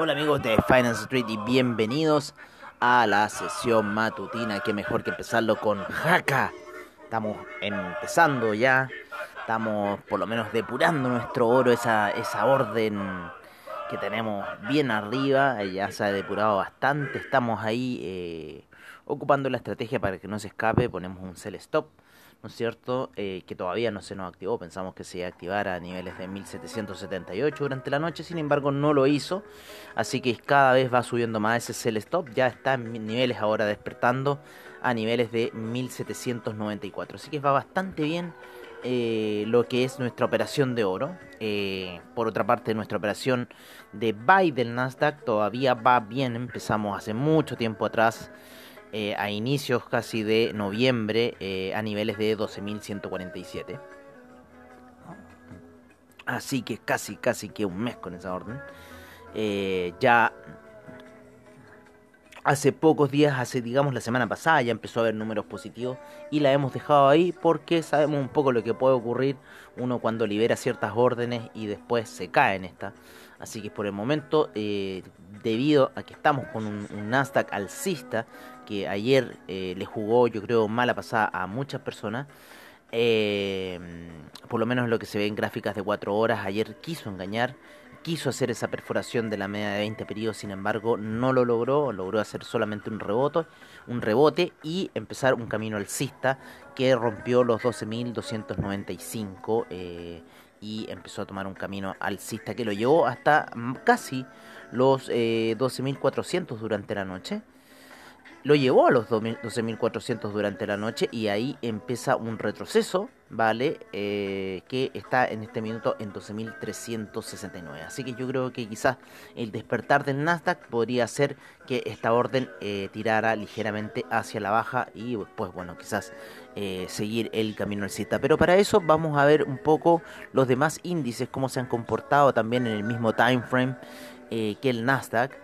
Hola amigos de Finance Street y bienvenidos a la sesión matutina. Qué mejor que empezarlo con Jaca. Estamos empezando ya. Estamos por lo menos depurando nuestro oro, esa, esa orden que tenemos bien arriba. Ya se ha depurado bastante. Estamos ahí eh, ocupando la estrategia para que no se escape. Ponemos un sell stop ¿no es cierto? Eh, que todavía no se nos activó, pensamos que se iba a niveles de 1778 durante la noche, sin embargo no lo hizo, así que cada vez va subiendo más ese sell stop, ya está en niveles ahora despertando a niveles de 1794, así que va bastante bien eh, lo que es nuestra operación de oro. Eh, por otra parte, nuestra operación de buy del Nasdaq todavía va bien. Empezamos hace mucho tiempo atrás eh, a inicios casi de noviembre eh, a niveles de 12.147. Así que casi, casi que un mes con esa orden. Eh, ya hace pocos días, hace digamos la semana pasada, ya empezó a haber números positivos y la hemos dejado ahí porque sabemos un poco lo que puede ocurrir uno cuando libera ciertas órdenes y después se cae en esta. Así que por el momento, debido a que estamos con un, un Nasdaq alcista, que ayer eh, le jugó, yo creo, mala pasada a muchas personas. Eh, por lo menos lo que se ve en gráficas de 4 horas, ayer quiso engañar, quiso hacer esa perforación de la media de 20 periodos, sin embargo no lo logró, logró hacer solamente un rebote, un rebote y empezar un camino alcista que rompió los 12.295 eh, y empezó a tomar un camino alcista que lo llevó hasta casi los 12.400 durante la noche lo llevó a los 12.400 durante la noche y ahí empieza un retroceso, ¿vale? Eh, que está en este minuto en 12.369. Así que yo creo que quizás el despertar del Nasdaq podría hacer que esta orden eh, tirara ligeramente hacia la baja y pues bueno, quizás eh, seguir el camino alcista. Pero para eso vamos a ver un poco los demás índices, cómo se han comportado también en el mismo time frame que el Nasdaq.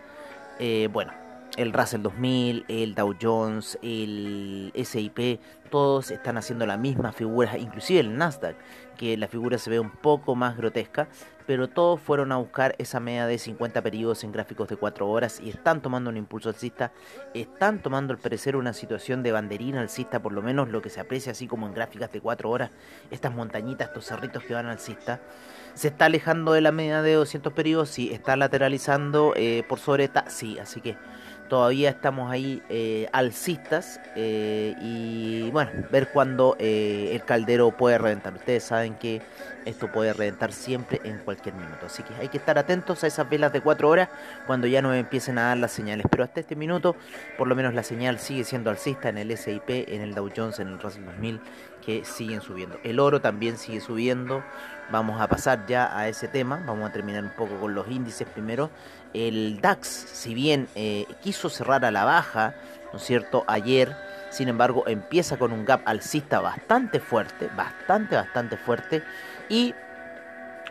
bueno, el Russell 2000, el Dow Jones, el SIP, todos están haciendo la misma figura, inclusive el Nasdaq, que la figura se ve un poco más grotesca, pero todos fueron a buscar esa media de 50 periodos en gráficos de 4 horas y están tomando un impulso alcista, están tomando al parecer una situación de banderina alcista, por lo menos lo que se aprecia así como en gráficas de 4 horas, estas montañitas, estos cerritos que van alcista. Se está alejando de la media de 200 periodos, sí, está lateralizando eh, por sobre esta, sí, así que todavía estamos ahí eh, alcistas eh, y bueno, ver cuándo eh, el caldero puede reventar. Ustedes saben que esto puede reventar siempre en cualquier minuto, así que hay que estar atentos a esas velas de 4 horas cuando ya nos empiecen a dar las señales. Pero hasta este minuto, por lo menos la señal sigue siendo alcista en el SIP, en el Dow Jones, en el Russell 2000, que siguen subiendo. El oro también sigue subiendo. Vamos a pasar ya a ese tema. Vamos a terminar un poco con los índices primero. El DAX, si bien eh, quiso cerrar a la baja, ¿no es cierto? Ayer, sin embargo, empieza con un gap alcista bastante fuerte, bastante, bastante fuerte. Y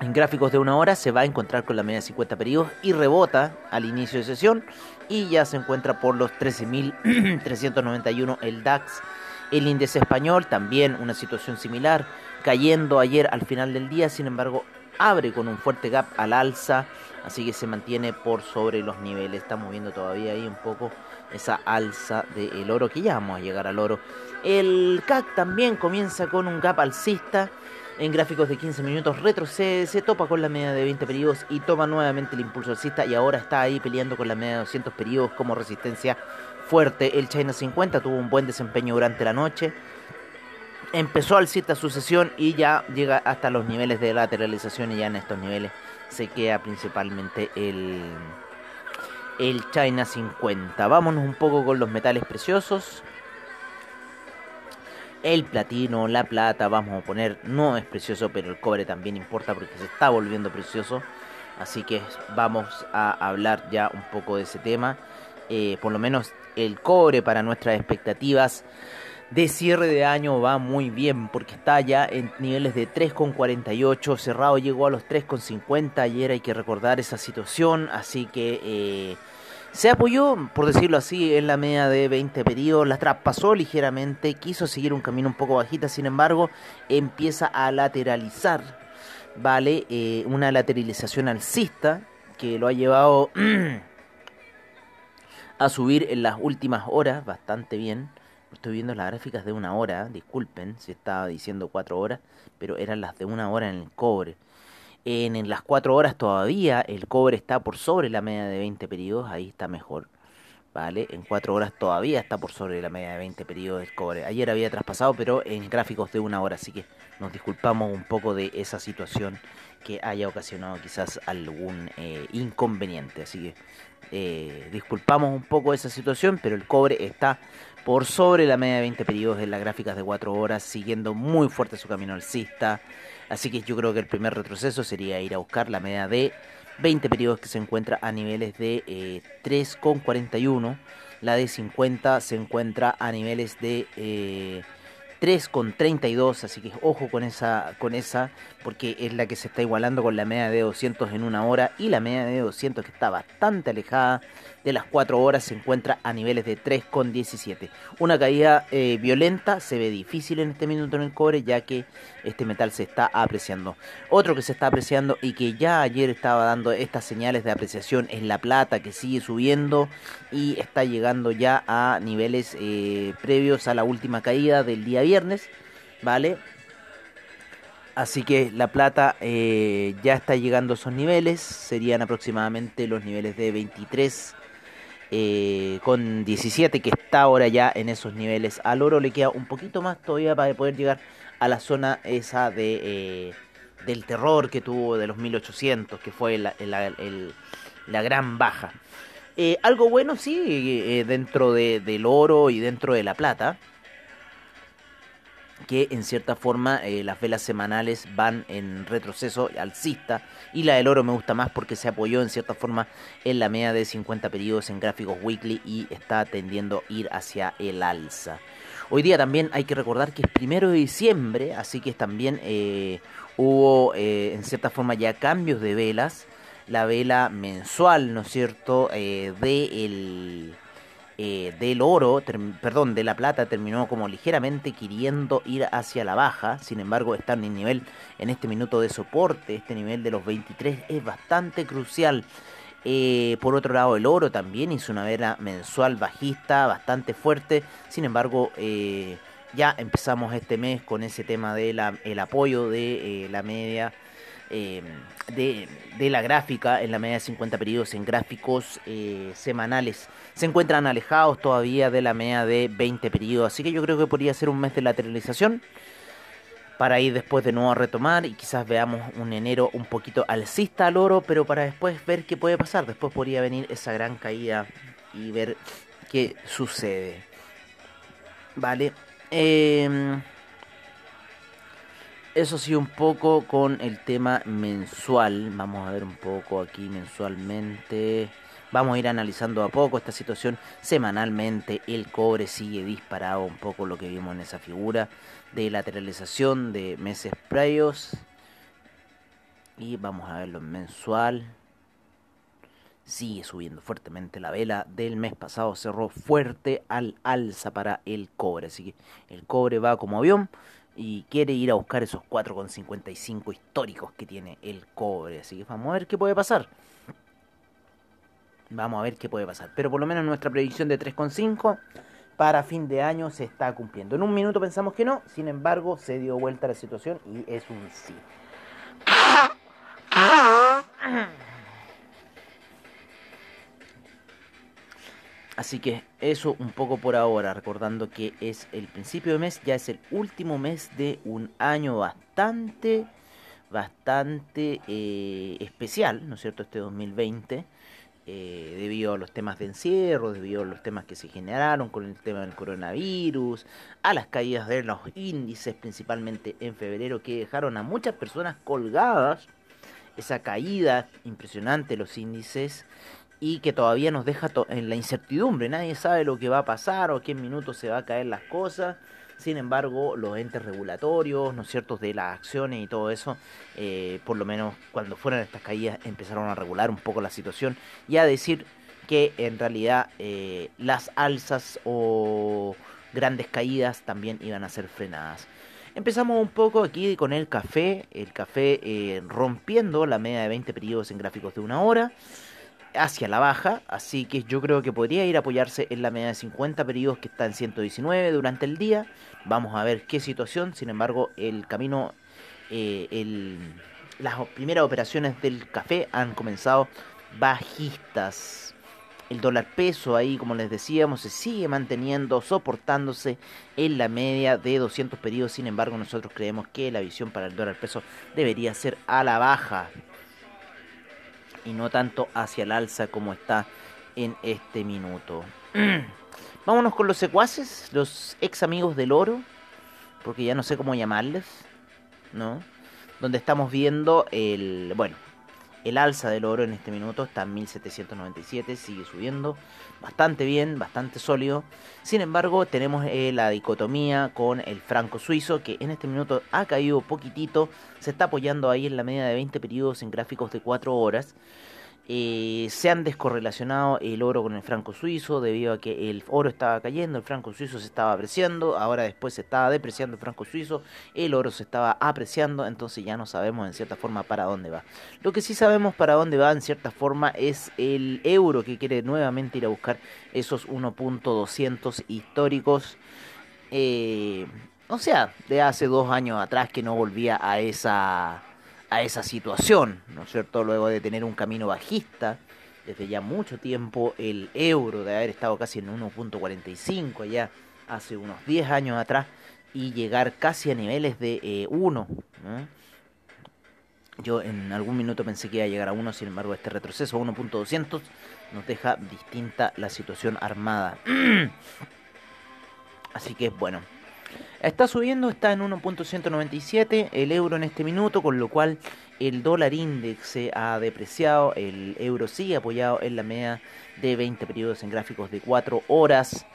en gráficos de una hora se va a encontrar con la media de 50 periodos y rebota al inicio de sesión y ya se encuentra por los 13.391 el DAX. El índice español también una situación similar, cayendo ayer al final del día, sin embargo abre con un fuerte gap al alza, así que se mantiene por sobre los niveles. Estamos viendo todavía ahí un poco esa alza del oro, que ya vamos a llegar al oro. El CAC también comienza con un gap alcista. En gráficos de 15 minutos retrocede, se topa con la media de 20 periodos y toma nuevamente el impulso alcista y ahora está ahí peleando con la media de 200 periodos como resistencia fuerte. El China 50 tuvo un buen desempeño durante la noche empezó alcista sucesión y ya llega hasta los niveles de lateralización y ya en estos niveles se queda principalmente el, el China 50. Vámonos un poco con los metales preciosos. El platino, la plata, vamos a poner, no es precioso, pero el cobre también importa porque se está volviendo precioso. Así que vamos a hablar ya un poco de ese tema. Eh, por lo menos el cobre para nuestras expectativas de cierre de año va muy bien porque está ya en niveles de 3,48, cerrado llegó a los 3,50, ayer hay que recordar esa situación, así que eh, se apoyó, por decirlo así, en la media de 20 periodos, la traspasó ligeramente, quiso seguir un camino un poco bajita, sin embargo empieza a lateralizar, ¿vale? Eh, una lateralización alcista que lo ha llevado a subir en las últimas horas bastante bien Estoy viendo las gráficas de una hora, disculpen si estaba diciendo cuatro horas, pero eran las de una hora en el cobre. En, las cuatro horas todavía el cobre está por sobre la media de 20 periodos, ahí está mejor. ¿Vale? En cuatro horas todavía está por sobre la media de 20 periodos del cobre. Ayer había traspasado, pero en gráficos de una hora, así que nos disculpamos un poco de esa situación que haya ocasionado quizás algún eh, inconveniente. Así que eh, disculpamos un poco esa situación, pero el cobre está por sobre la media de 20 periodos en las gráficas de 4 horas, siguiendo muy fuerte su camino alcista. Así que yo creo que el primer retroceso sería ir a buscar la media de 20 periodos que se encuentra a niveles de eh, 3,41. La de 50 se encuentra a niveles de eh, 3,32, así que ojo con esa, con esa, porque es la que se está igualando con la media de 200 en una hora y la media de 200 que está bastante alejada de las 4 horas se encuentra a niveles de 3,17. Una caída eh, violenta se ve difícil en este minuto en el cobre ya que este metal se está apreciando. Otro que se está apreciando y que ya ayer estaba dando estas señales de apreciación es la plata que sigue subiendo y está llegando ya a niveles eh, previos a la última caída del día viernes. ¿Vale? Así que la plata eh, ya está llegando a esos niveles, serían aproximadamente los niveles de 23 eh, con 17 que está ahora ya en esos niveles. Al oro le queda un poquito más todavía para poder llegar a la zona esa de eh, del terror que tuvo de los 1800, que fue la, la gran baja. Eh, algo bueno sí, dentro de, del oro y dentro de la plata, que en cierta forma eh, las velas semanales van en retroceso alcista y la del oro me gusta más porque se apoyó en cierta forma en la media de 50 periodos en gráficos weekly y está tendiendo a ir hacia el alza. Hoy día también hay que recordar que es primero de diciembre, así que también eh, hubo eh, en cierta forma ya cambios de velas. La vela mensual, ¿no es cierto?, de el eh, del oro, perdón, de la plata terminó como ligeramente queriendo ir hacia la baja, sin embargo está en el nivel, en este minuto de soporte, este nivel de los 23 es bastante crucial. Eh, por otro lado, el oro también hizo una vela mensual bajista bastante fuerte, sin embargo, eh, ya empezamos este mes con ese tema del el apoyo de la media Em, de, la gráfica en la media de 50 periodos en gráficos eh, semanales. Se encuentran alejados todavía de la media de 20 periodos, así que yo creo que podría ser un mes de lateralización para ir después de nuevo a retomar y quizás veamos un enero un poquito alcista al oro, pero para después ver qué puede pasar. Después podría venir esa gran caída y ver qué sucede. Vale. Eh, eso sí, un poco con el tema mensual. Vamos a ver un poco aquí mensualmente. Vamos a ir analizando a poco esta situación semanalmente. El cobre sigue disparado, un poco lo que vimos en esa figura de lateralización de meses previos. Y vamos a verlo en mensual. Sigue subiendo fuertemente la vela del mes pasado. Cerró fuerte al alza para el cobre. Así que el cobre va como avión y quiere ir a buscar esos 4,55 históricos que tiene el cobre. Así que vamos a ver qué puede pasar. Vamos a ver qué puede pasar. Pero por lo menos nuestra predicción de 3,5 para fin de año se está cumpliendo. En un minuto pensamos que no, sin embargo se dio vuelta la situación y es un sí. Así que eso un poco por ahora, recordando que es el principio de mes, ya es el último mes de un año bastante, bastante eh, especial, ¿no es cierto? Este 2020. eh, debido a los temas de encierro, debido a los temas que se generaron con el tema del coronavirus, a las caídas de los índices, principalmente en febrero, que dejaron a muchas personas colgadas, esa caída impresionante de los índices y que todavía nos deja en la incertidumbre, nadie sabe lo que va a pasar o qué minutos se va a caer las cosas. Sin embargo, los entes regulatorios, ¿no es cierto?, de las acciones y todo eso, eh, por lo menos cuando fueron estas caídas, empezaron a regular un poco la situación y a decir que en realidad eh, las alzas o grandes caídas también iban a ser frenadas. Empezamos un poco aquí con el café, el café eh, rompiendo la media de 20 periodos en gráficos de una hora hacia la baja, así que yo creo que podría ir a apoyarse en la media de 50 periodos que está en 119 durante el día. Vamos a ver qué situación, sin embargo, el camino, eh, las primeras operaciones del café han comenzado bajistas. El dólar peso ahí, como les decíamos, se sigue manteniendo, soportándose en la media de 200 periodos. Sin embargo, nosotros creemos que la visión para el dólar peso debería ser a la baja y no tanto hacia el alza como está en este minuto. Vámonos con los secuaces, los ex amigos del oro, porque ya no sé cómo llamarles, ¿no? Donde estamos viendo el, bueno, el alza del oro en este minuto está en 1797, sigue subiendo bastante bien, bastante sólido. Sin embargo, tenemos eh, la dicotomía con el franco suizo, que en este minuto ha caído poquitito, se está apoyando ahí en la media de 20 periodos en gráficos de 4 horas. Eh, se han descorrelacionado el oro con el franco suizo debido a que el oro estaba cayendo, el franco suizo se estaba apreciando, ahora después se estaba depreciando el franco suizo, el oro se estaba apreciando, entonces ya no sabemos en cierta forma para dónde va. Lo que sí sabemos para dónde va en cierta forma es el euro que quiere nuevamente ir a buscar esos 1.200 históricos. Eh, o sea, de hace dos años atrás que no volvía a esa a esa situación, ¿no es cierto? Luego de tener un camino bajista desde ya mucho tiempo, el euro de haber estado casi en 1.45 allá hace unos 10 años atrás y llegar casi a niveles de 1. Eh, Yo en algún minuto pensé que iba a llegar a 1, sin embargo este retroceso a 1.200 nos deja distinta la situación armada. Así que bueno, Está subiendo, está en 1.197 el euro en este minuto, con lo cual el dólar índice se ha depreciado, el euro sigue apoyado en la media de 20 periodos en gráficos de 4 horas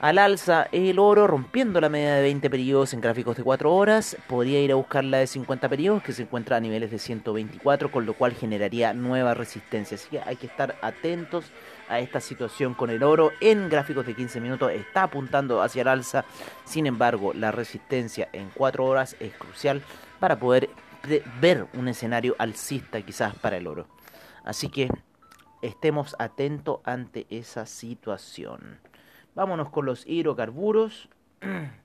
al alza el oro rompiendo la media de 20 periodos en gráficos de 4 horas. Podría ir a buscar la de 50 periodos que se encuentra a niveles de 124, con lo cual generaría nueva resistencia. Así que hay que estar atentos a esta situación con el oro. En gráficos de 15 minutos está apuntando hacia el alza. Sin embargo, la resistencia en 4 horas es crucial para poder ver un escenario alcista quizás para el oro. Así que estemos atentos ante esa situación. Vámonos con los hidrocarburos.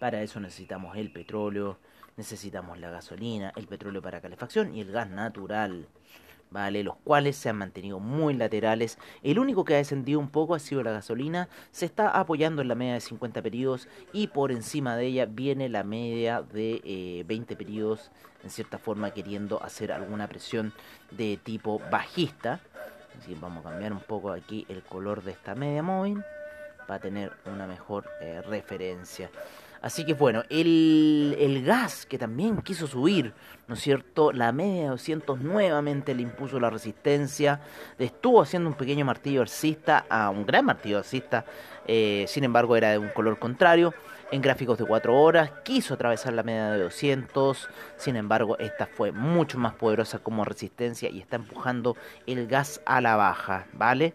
Para eso necesitamos el petróleo, necesitamos la gasolina, el petróleo para calefacción y el gas natural. ¿Vale? Los cuales se han mantenido muy laterales. El único que ha descendido un poco ha sido la gasolina. Se está apoyando en la media de 50 periodos y por encima de ella viene la media de 20 eh, periodos, en cierta forma queriendo hacer alguna presión de tipo bajista. Así vamos a cambiar un poco aquí el color de esta media móvil para tener una mejor eh, referencia. Así que bueno, el, gas que también quiso subir, ¿no es cierto? La media de 200 nuevamente le impuso la resistencia. Estuvo haciendo un pequeño martillo alcista a un gran martillo alcista. Eh, sin embargo, era de un color contrario en gráficos de 4 horas, quiso atravesar la media de 200, sin embargo esta fue mucho más poderosa como resistencia y está empujando el gas a la baja, ¿vale?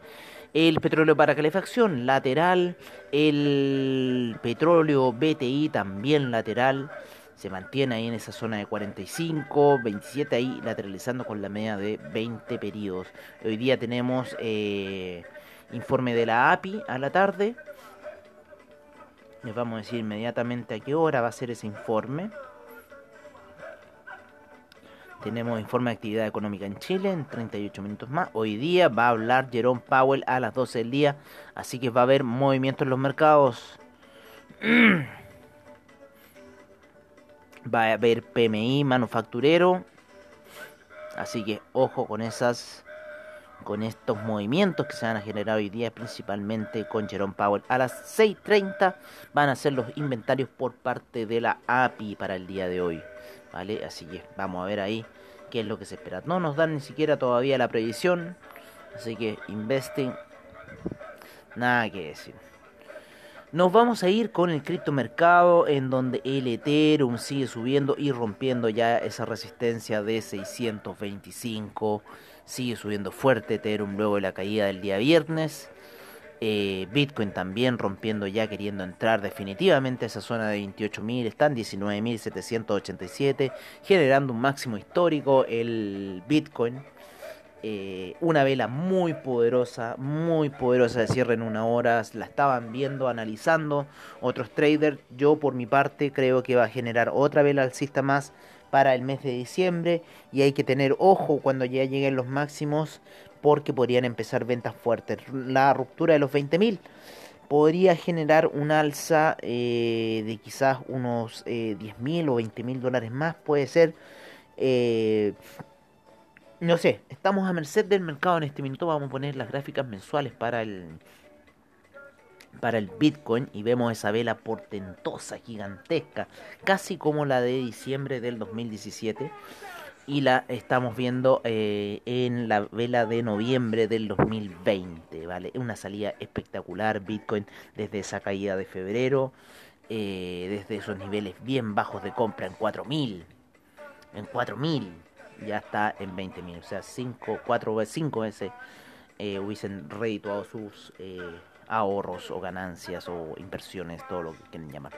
El petróleo para calefacción lateral, el petróleo BTI también lateral, se mantiene ahí en esa zona de 45, 27 ahí lateralizando con la media de 20 periodos. Hoy día tenemos eh, informe de la API a la tarde, les vamos a decir inmediatamente a qué hora va a ser ese informe. Tenemos informe de actividad económica en Chile en 38 minutos más. Hoy día va a hablar Jerome Powell a las 12 del día. Así que va a haber movimiento en los mercados. Va a haber PMI manufacturero. Así que ojo con esas con estos movimientos que se van a generar hoy día, principalmente con Jerome Powell. A las 6.30 van a ser los inventarios por parte de la API para el día de hoy. ¿Vale? Así que vamos a ver ahí qué es lo que se espera. No nos dan ni siquiera todavía la previsión. Así que investing. Nada que decir. Nos vamos a ir con el criptomercado en donde el Ethereum sigue subiendo y rompiendo ya esa resistencia de 625. Sigue subiendo fuerte Ethereum luego de la caída del día viernes. Eh, Bitcoin también rompiendo ya, queriendo entrar definitivamente a esa zona de 28.000, están 19.787, generando un máximo histórico el Bitcoin. Eh, una vela muy poderosa, muy poderosa de cierre en una hora. La estaban viendo, analizando otros traders. Yo por mi parte creo que va a generar otra vela alcista más para el mes de diciembre. Y hay que tener ojo cuando ya lleguen los máximos porque podrían empezar ventas fuertes. La ruptura de los 20.000 podría generar un alza eh, de quizás unos eh, 10.000 o 20.000 dólares más. Puede ser. Eh, no sé, estamos a merced del mercado en este minuto. Vamos a poner las gráficas mensuales para el para el Bitcoin y vemos esa vela portentosa, gigantesca, casi como la de diciembre del 2017 y la estamos viendo eh, en la vela de noviembre del 2020, ¿vale? Una salida espectacular, Bitcoin desde esa caída de febrero, eh, desde esos niveles bien bajos de compra en 4000, en 4000 ya está en 20.000. O sea, 5 4 cinco veces eh, hubiesen redituado sus ahorros o ganancias o inversiones, todo lo que quieran llamar.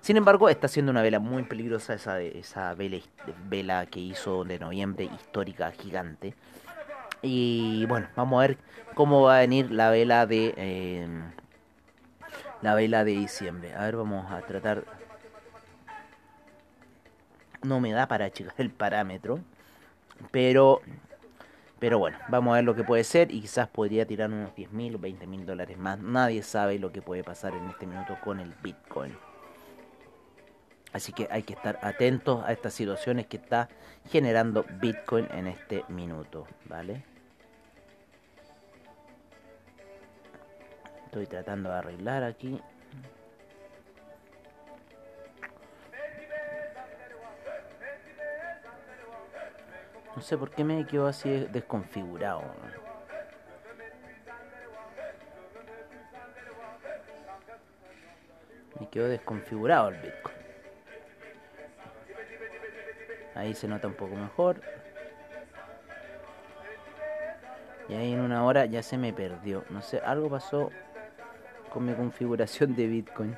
Sin embargo, está siendo una vela muy peligrosa esa, esa vela, vela que hizo de noviembre, histórica, gigante. Y bueno, vamos a ver cómo va a venir la vela de eh, la vela de diciembre. A ver, vamos a tratar. No me da para checar el parámetro. Pero, pero bueno, vamos a ver lo que puede ser y quizás podría tirar unos 10 mil o 20 mil dólares más. Nadie sabe lo que puede pasar en este minuto con el Bitcoin. Así que hay que estar atentos a estas situaciones que está generando Bitcoin en este minuto, ¿vale? Estoy tratando de arreglar aquí. No sé por qué me quedó así desconfigurado. Me quedó desconfigurado el Bitcoin. Ahí se nota un poco mejor. Y ahí en una hora ya se me perdió. No sé, algo pasó con mi configuración de Bitcoin.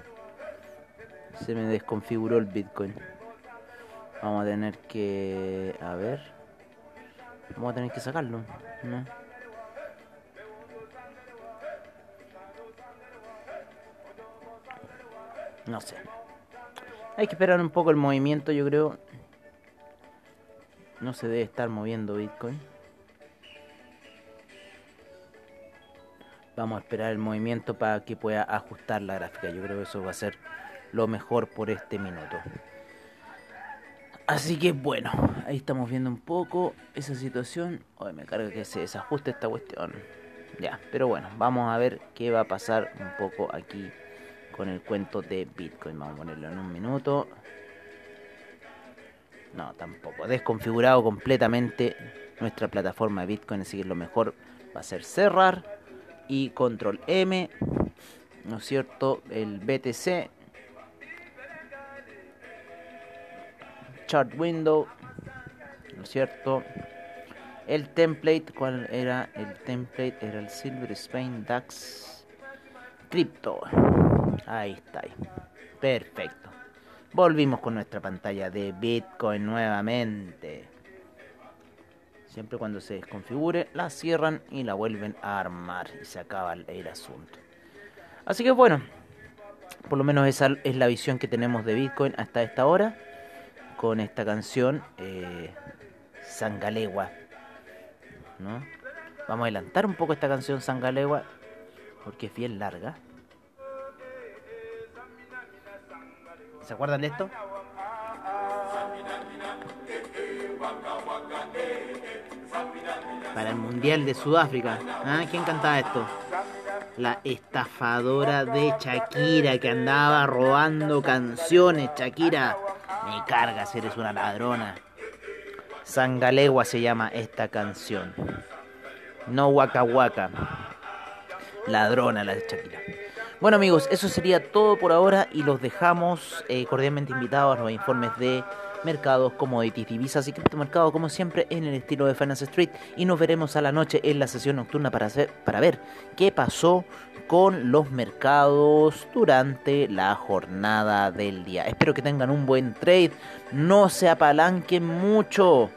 Se me desconfiguró el Bitcoin. Vamos a tener que... A ver. Vamos a tener que sacarlo, ¿no? Sé. Hay que esperar un poco el movimiento, yo creo. No se debe estar moviendo Bitcoin. Vamos a esperar el movimiento para que pueda ajustar la gráfica. Yo creo que eso va a ser lo mejor por este minuto. Así que bueno, ahí estamos viendo un poco esa situación. Hoy me carga que se desajuste esta cuestión. Ya, pero bueno, vamos a ver qué va a pasar un poco aquí con el cuento de Bitcoin. Vamos a ponerlo en un minuto. No, tampoco. Desconfigurado completamente nuestra plataforma de Bitcoin. Así que lo mejor va a ser cerrar y control M. ¿No es cierto? El BTC chart window, ¿no es cierto? El template, ¿cuál era? El template era el Silver Spain DAX Crypto. Ahí está. Ahí. Perfecto. Volvimos con nuestra pantalla de Bitcoin nuevamente. Siempre cuando se desconfigure, la cierran y la vuelven a armar y se acaba el asunto. Así que bueno, por lo menos esa es la visión que tenemos de Bitcoin hasta esta hora con esta canción eh, Sangalegua. ¿no? Vamos a adelantar un poco esta canción Sangalegua porque es bien larga. ¿Se acuerdan de esto? para el Mundial de Sudáfrica. ¿Ah? ¿Quién cantaba esto? La estafadora de Shakira que andaba robando canciones. Shakira, me cargas, eres una ladrona. Sangalegua se llama esta canción. No Waka Waka. Ladrona la de Shakira. Bueno amigos, eso sería todo por ahora y los dejamos eh, cordialmente invitados a los informes de mercados, commodities, divisas y criptomercados como siempre en el estilo de Finance Street y nos veremos a la noche en la sesión nocturna para, para ver qué pasó con los mercados durante la jornada del día. Espero que tengan un buen trade, no se apalanquen mucho,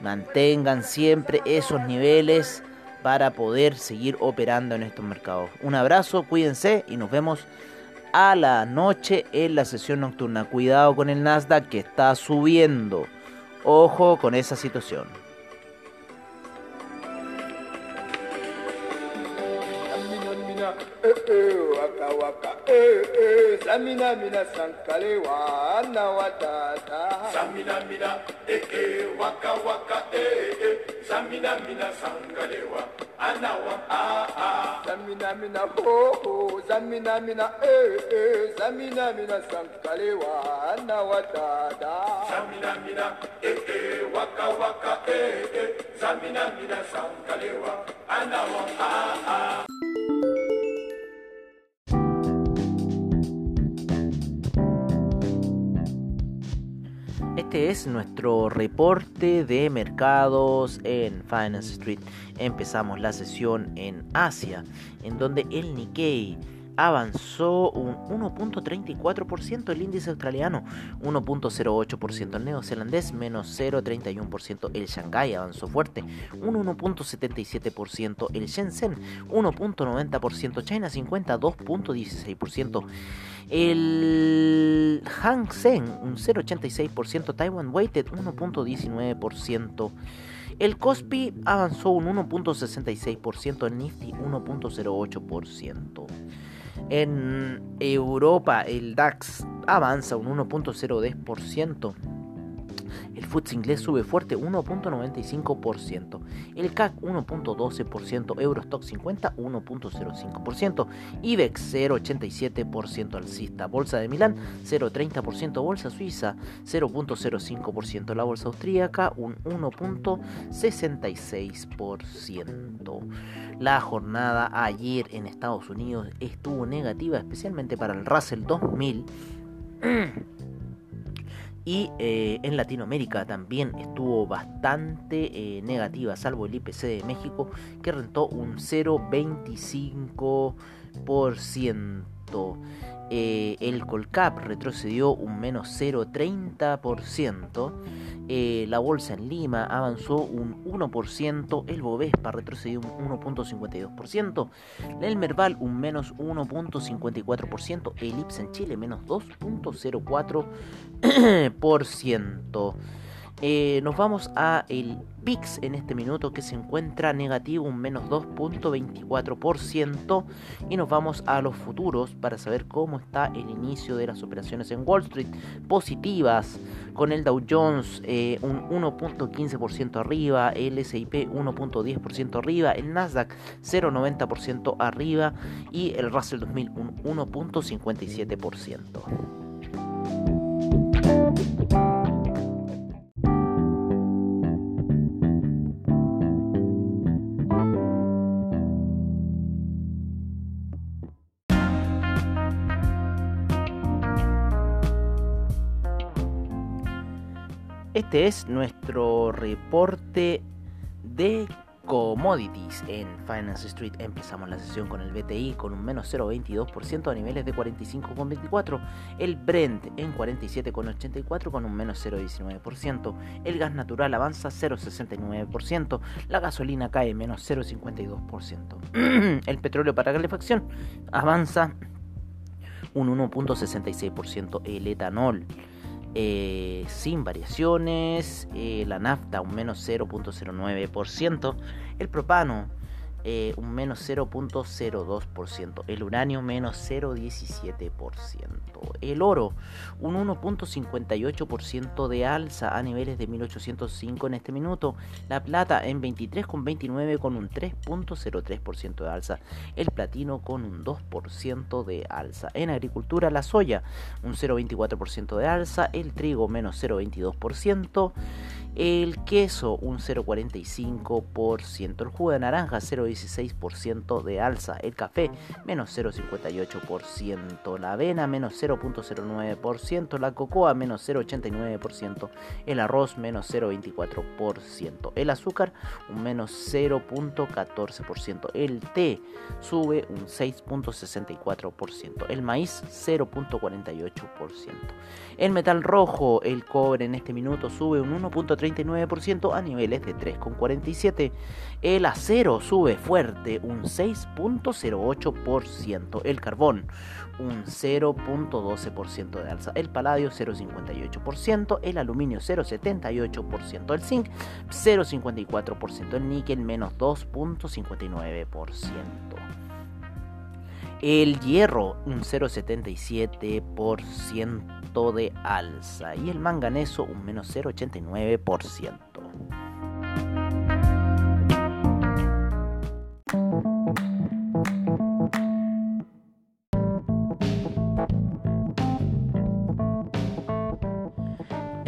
mantengan siempre esos niveles para poder seguir operando en estos mercados. Un abrazo, cuídense y nos vemos a la noche en la sesión nocturna. Cuidado con el Nasdaq que está subiendo. Ojo con esa situación. Eh samina mina sankale wa na watata. Samina mina eh eh waka waka eh eh samina mina sankale wa ana wa samina mina ho ho. Samina mina eh eh samina mina sankale wa na watata. Samina mina eh eh waka waka eh eh samina mina sankale wa ana wa Este es nuestro reporte de mercados en Finance Street. Empezamos la sesión en Asia, en donde el Nikkei avanzó un 1.34% el índice australiano, 1.08% el neozelandés, menos 0.31% el Shanghai avanzó fuerte, un 1.77% el Shenzhen, 1.90% China 50, 2.16% el Hang Seng, un 0.86%, Taiwan Weighted, 1.19%. El Kospi avanzó un 1.66%, el Nifty 1.08%. En Europa el DAX avanza un 1.02%. El FTSE inglés sube fuerte 1.95%, el CAC 1.12%, Eurostock 50 1.05%, IBEX 0.87% alcista, Bolsa de Milán 0.30%, Bolsa Suiza 0.05%, la Bolsa Austríaca un 1.66%. La jornada ayer en Estados Unidos estuvo negativa, especialmente para el Russell 2000. Y eh, en Latinoamérica también estuvo bastante eh, negativa, salvo el IPC de México, que rentó un 0,25%. Eh, el Colcap retrocedió un menos 0,30%. Eh, la bolsa en Lima avanzó un 1%. El Bovespa retrocedió un 1.52%. El Merval un menos 1.54%. El IPS en Chile menos 2.04%. Eh, nos vamos a el VIX en este minuto que se encuentra negativo un menos 2.24% y nos vamos a los futuros para saber cómo está el inicio de las operaciones en Wall Street positivas con el Dow Jones eh, un 1.15% arriba, el S&P 1.10% arriba, el Nasdaq 0.90% arriba y el Russell 2000 un 1.57%. Este es nuestro reporte de commodities en Finance Street. Empezamos la sesión con el BTI con un menos 0,22% a niveles de 45,24. El Brent en 47,84 con un menos 0,19%. El gas natural avanza 0,69%. La gasolina cae menos 0,52%. el petróleo para calefacción avanza un 1,66%. El etanol eh, sin variaciones, eh, la nafta un menos 0.09%, el propano eh, un menos 0.02%, el uranio menos 0.17%, el oro un 1.58% de alza a niveles de 1805 en este minuto, la plata en 23.29 con un 3.03% de alza, el platino con un 2% de alza, en agricultura la soya un 0.24% de alza, el trigo menos 0.22%, el queso un 0,45%, el jugo de naranja 0,16% de alza, el café menos 0,58%, la avena menos 0,09%, la cocoa menos 0,89%, el arroz menos 0,24%, el azúcar un menos 0,14%, el té sube un 6,64%, el maíz 0,48%, el metal rojo, el cobre en este minuto sube un 1,30%, 39% a niveles de 3,47. El acero sube fuerte un 6,08%. El carbón un 0.12% de alza. El paladio 0.58%. El aluminio 0.78%. El zinc 0.54%. El níquel menos 2.59%. El hierro un 0,77% de alza y el manganeso un menos 0,89%.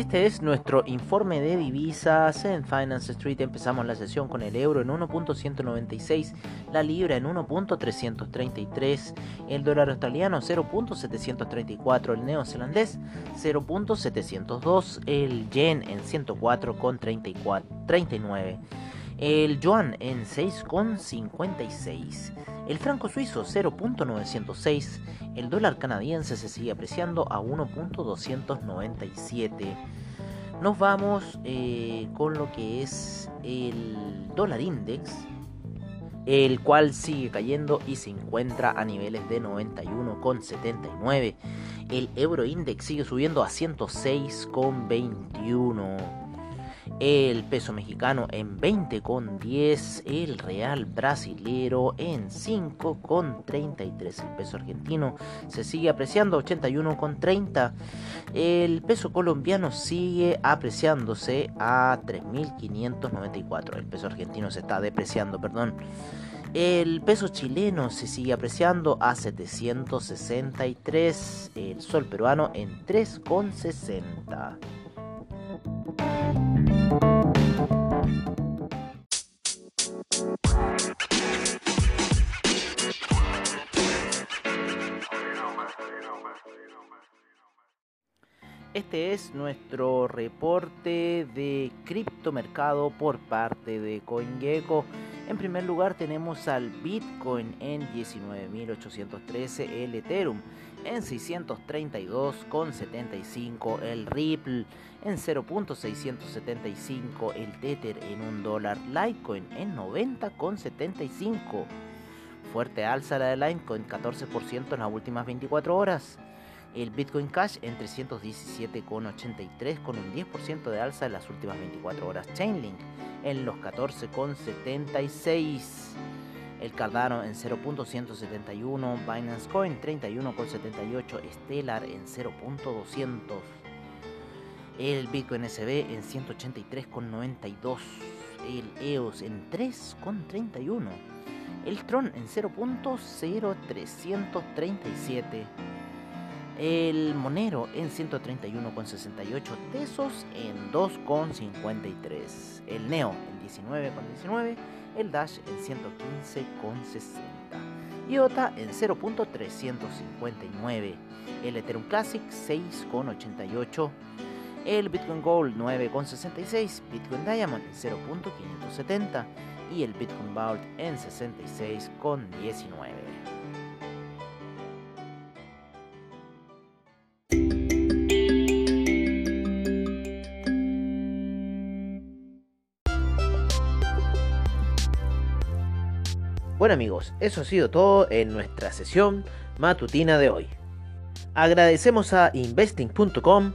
Este es nuestro informe de divisas en Finance Street. Empezamos la sesión con el euro en 1.196, la libra en 1.333, el dólar australiano 0.734, el neozelandés 0.702, el yen en 104.39, el yuan en 6.56. El franco suizo 0.906, el dólar canadiense se sigue apreciando a 1.297 nos vamos eh, con lo que es el dólar index, el cual sigue cayendo y se encuentra a niveles de 91,79. El euro index sigue subiendo a 106,21 el peso mexicano en 20,10, el real brasilero en 5,33, el peso argentino se sigue apreciando 81,30, el peso colombiano sigue apreciándose a 3.594, el peso argentino se está depreciando, perdón. El peso chileno se sigue apreciando a 763, el sol peruano en 3,60. Este es nuestro reporte de criptomercado por parte de CoinGecko. En primer lugar tenemos al Bitcoin en 19.813, el Ethereum en 632,75, el Ripple en 0.675, el Tether en 1 dólar, Litecoin en 90,75. Fuerte alza la de Litecoin, 14% en las últimas 24 horas el Bitcoin Cash en 317,83 con un 10% de alza en las últimas 24 horas. Chainlink en los 14,76. El Cardano en 0.171, Binance Coin 31.78, Stellar en 0.200, el Bitcoin SB en 183.92, el EOS en 3.31, el Tron en 0.0337 el Monero en 131,68 pesos en 2,53. El Neo en 19,19. El Dash en 115,60. IOTA en 0.359. El Ethereum Classic 6,88. El Bitcoin Gold 9,66. Bitcoin Diamond en 0.570. Y el Bitcoin Vault en 66,19. Bueno amigos, eso ha sido todo en nuestra sesión matutina de hoy. Agradecemos a investing.com,